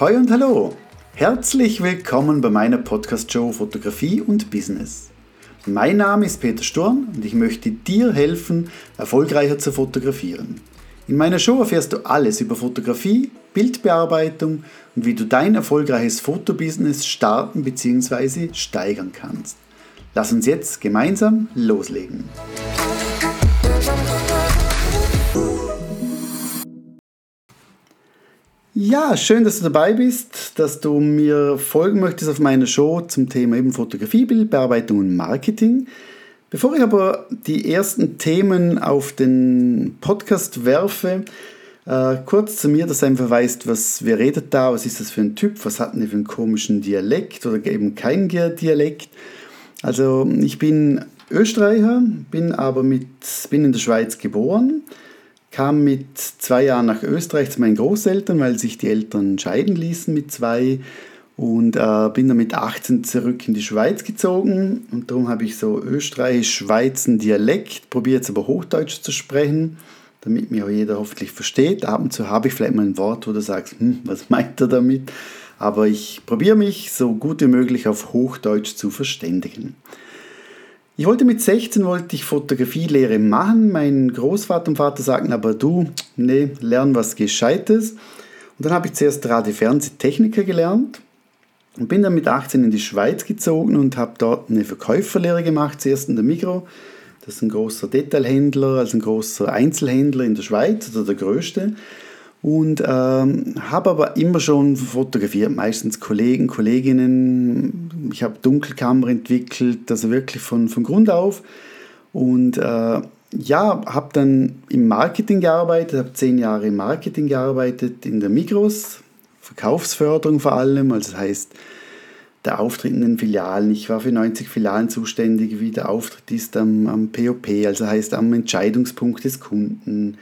Hoi und hallo! Herzlich willkommen bei meiner Podcast-Show Fotografie und Business. Mein Name ist Peter Sturm und ich möchte dir helfen, erfolgreicher zu fotografieren. In meiner Show erfährst du alles über Fotografie, Bildbearbeitung und wie du dein erfolgreiches Fotobusiness starten bzw. steigern kannst. Lass uns jetzt gemeinsam loslegen. Ja, schön, dass du dabei bist, dass du mir folgen möchtest auf meiner Show zum Thema eben Fotografie, Bildbearbeitung und Marketing. Bevor ich aber die ersten Themen auf den Podcast werfe, äh, kurz zu mir, dass einfach weißt, was wir reden da, was ist das für ein Typ, was hat denn für einen komischen Dialekt oder eben keinen Dialekt. Also ich bin Österreicher, bin aber mit, bin in der Schweiz geboren, kam mit zwei Jahren nach Österreich zu meinen Großeltern, weil sich die Eltern scheiden ließen mit zwei und äh, bin dann mit 18 zurück in die Schweiz gezogen und darum habe ich so österreichisch-schweizen Dialekt, probiere jetzt aber Hochdeutsch zu sprechen, damit mir auch jeder hoffentlich versteht. Ab und zu habe ich vielleicht mal ein Wort, wo du sagst, hm, was meint er damit? Aber ich probiere mich so gut wie möglich auf Hochdeutsch zu verständigen. Ich wollte mit 16 wollte ich Fotografielehre machen. Mein Großvater und Vater sagten aber du, nee, lern was Gescheites. Und dann habe ich zuerst Radio-Fernsehtechniker gelernt und bin dann mit 18 in die Schweiz gezogen und habe dort eine Verkäuferlehre gemacht, zuerst in der Migro. Das ist ein großer Detailhändler, also ein großer Einzelhändler in der Schweiz, oder der größte. Und ähm, habe aber immer schon fotografiert, meistens Kollegen, Kolleginnen. Ich habe Dunkelkamera entwickelt, also wirklich von, von Grund auf. Und äh, ja, habe dann im Marketing gearbeitet, habe zehn Jahre im Marketing gearbeitet, in der Migros, Verkaufsförderung vor allem, also das heißt der Auftritt in den Filialen. Ich war für 90 Filialen zuständig, wie der Auftritt ist am, am POP, also heißt am Entscheidungspunkt des Kunden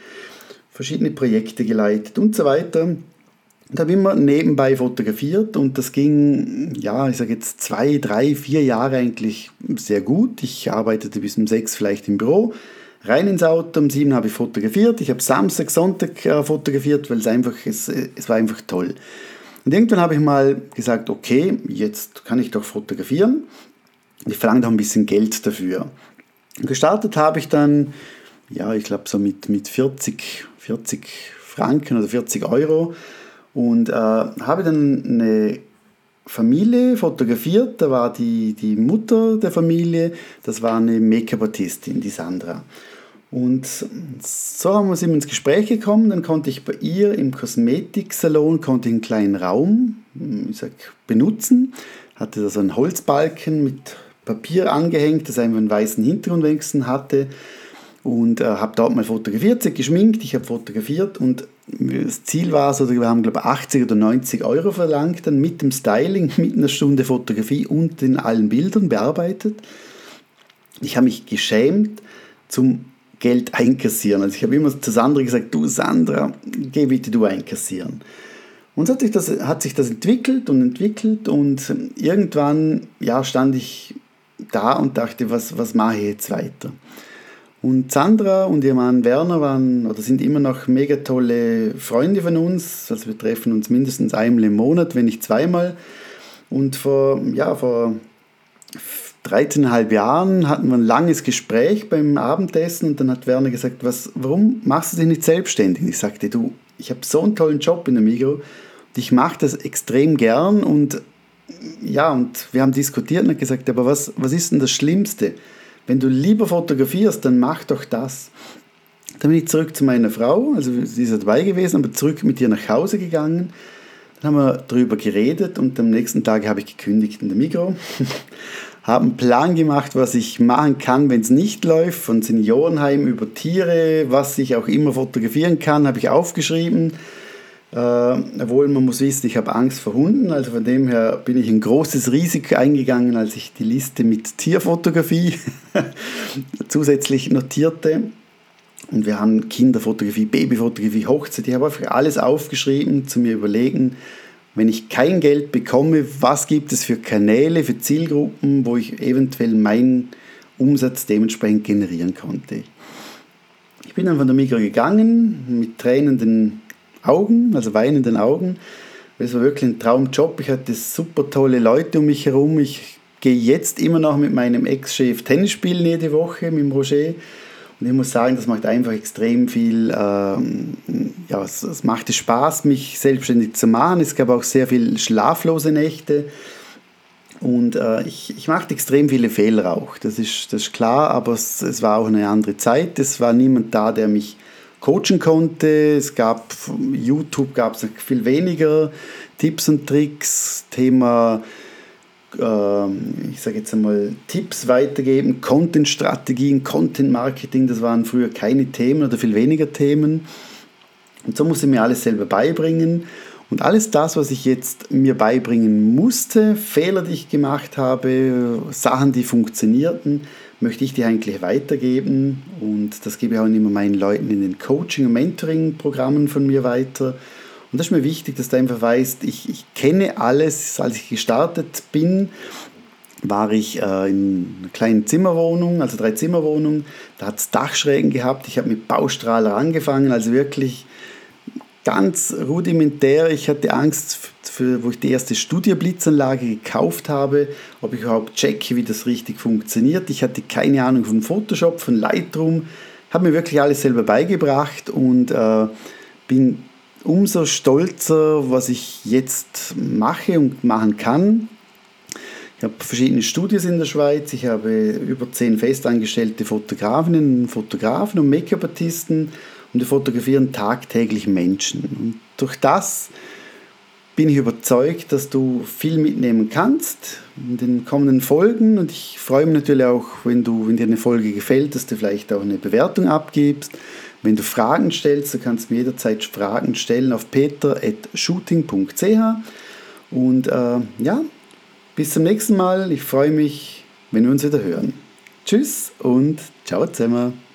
verschiedene Projekte geleitet und so weiter. Und habe immer nebenbei fotografiert und das ging, ja, ich sage jetzt zwei, drei, vier Jahre eigentlich sehr gut. Ich arbeitete bis um sechs vielleicht im Büro, rein ins Auto, um sieben habe ich fotografiert. Ich habe Samstag, Sonntag äh, fotografiert, weil es einfach, es, es war einfach toll. Und irgendwann habe ich mal gesagt, okay, jetzt kann ich doch fotografieren. Ich verlange doch ein bisschen Geld dafür. Und gestartet habe ich dann, ja, ich glaube so mit, mit 40, 40 Franken oder 40 Euro und äh, habe dann eine Familie fotografiert. Da war die, die Mutter der Familie, das war eine Make-up-Artistin, die Sandra. Und so haben wir ins Gespräch gekommen. Dann konnte ich bei ihr im Kosmetiksalon konnte einen kleinen Raum sag, benutzen. Hatte da so einen Holzbalken mit Papier angehängt, das einfach einen weißen Hintergrund wenigstens hatte und äh, habe dort mal fotografiert, sie geschminkt, ich habe fotografiert und das Ziel war so, wir haben glaube ich 80 oder 90 Euro verlangt, dann mit dem Styling, mit einer Stunde Fotografie und den allen Bildern bearbeitet. Ich habe mich geschämt zum Geld einkassieren. Also ich habe immer zu Sandra gesagt, du Sandra, geh bitte du einkassieren. Und so hat sich das, hat sich das entwickelt und entwickelt und irgendwann ja, stand ich da und dachte, was, was mache ich jetzt weiter? Und Sandra und ihr Mann Werner waren oder sind immer noch mega tolle Freunde von uns. Also wir treffen uns mindestens einmal im Monat, wenn nicht zweimal. Und vor, ja, vor 13,5 Jahren hatten wir ein langes Gespräch beim Abendessen und dann hat Werner gesagt, was, warum machst du dich nicht selbstständig? ich sagte, du, ich habe so einen tollen Job in der Migro und ich mache das extrem gern und ja, und wir haben diskutiert und gesagt, aber was, was ist denn das Schlimmste? Wenn du lieber fotografierst, dann mach doch das. Dann bin ich zurück zu meiner Frau, also sie ist dabei gewesen, aber zurück mit ihr nach Hause gegangen. Dann haben wir darüber geredet und am nächsten Tag habe ich gekündigt in der Mikro. habe einen Plan gemacht, was ich machen kann, wenn es nicht läuft, von Seniorenheim über Tiere, was ich auch immer fotografieren kann, habe ich aufgeschrieben äh, obwohl man muss wissen, ich habe Angst vor Hunden, also von dem her bin ich ein großes Risiko eingegangen, als ich die Liste mit Tierfotografie zusätzlich notierte. Und wir haben Kinderfotografie, Babyfotografie, Hochzeit. Ich habe einfach alles aufgeschrieben, zu mir überlegen, wenn ich kein Geld bekomme, was gibt es für Kanäle, für Zielgruppen, wo ich eventuell meinen Umsatz dementsprechend generieren konnte. Ich bin dann von der Migros gegangen mit tränenden Augen, also weinenden Augen, Es war wirklich ein Traumjob. Ich hatte super tolle Leute um mich herum. Ich gehe jetzt immer noch mit meinem Ex-Chef Tennis spielen jede Woche, mit dem Roger. Und ich muss sagen, das macht einfach extrem viel, ähm, ja, es, es machte Spaß, mich selbstständig zu machen. Es gab auch sehr viele schlaflose Nächte. Und äh, ich, ich machte extrem viele Fehler auch, das ist, das ist klar, aber es, es war auch eine andere Zeit. Es war niemand da, der mich coachen konnte. Es gab, YouTube gab es viel weniger Tipps und Tricks, Thema, äh, ich sage jetzt einmal, Tipps weitergeben, Content-Strategien, Content-Marketing, das waren früher keine Themen oder viel weniger Themen. Und so musste ich mir alles selber beibringen. Und alles das, was ich jetzt mir beibringen musste, Fehler, die ich gemacht habe, Sachen, die funktionierten, möchte ich dir eigentlich weitergeben. Und das gebe ich auch immer meinen Leuten in den Coaching- und Mentoring-Programmen von mir weiter. Und das ist mir wichtig, dass du einfach weißt, ich, ich kenne alles. Als ich gestartet bin, war ich äh, in einer kleinen Zimmerwohnung, also drei Zimmerwohnung. Da hat es Dachschrägen gehabt. Ich habe mit Baustrahler angefangen, also wirklich ganz rudimentär. Ich hatte Angst, für, wo ich die erste Studioblitzanlage gekauft habe, ob ich überhaupt checke, wie das richtig funktioniert. Ich hatte keine Ahnung von Photoshop, von Lightroom, habe mir wirklich alles selber beigebracht und äh, bin umso stolzer, was ich jetzt mache und machen kann. Ich habe verschiedene Studios in der Schweiz. Ich habe über zehn festangestellte Fotografinnen und Fotografen und Make-up-Artisten und wir fotografieren tagtäglich Menschen. Und durch das bin ich überzeugt, dass du viel mitnehmen kannst in den kommenden Folgen. Und ich freue mich natürlich auch, wenn, du, wenn dir eine Folge gefällt, dass du vielleicht auch eine Bewertung abgibst. Wenn du Fragen stellst, du kannst mir jederzeit Fragen stellen auf peter.shooting.ch. Und äh, ja, bis zum nächsten Mal. Ich freue mich, wenn wir uns wieder hören. Tschüss und ciao zusammen.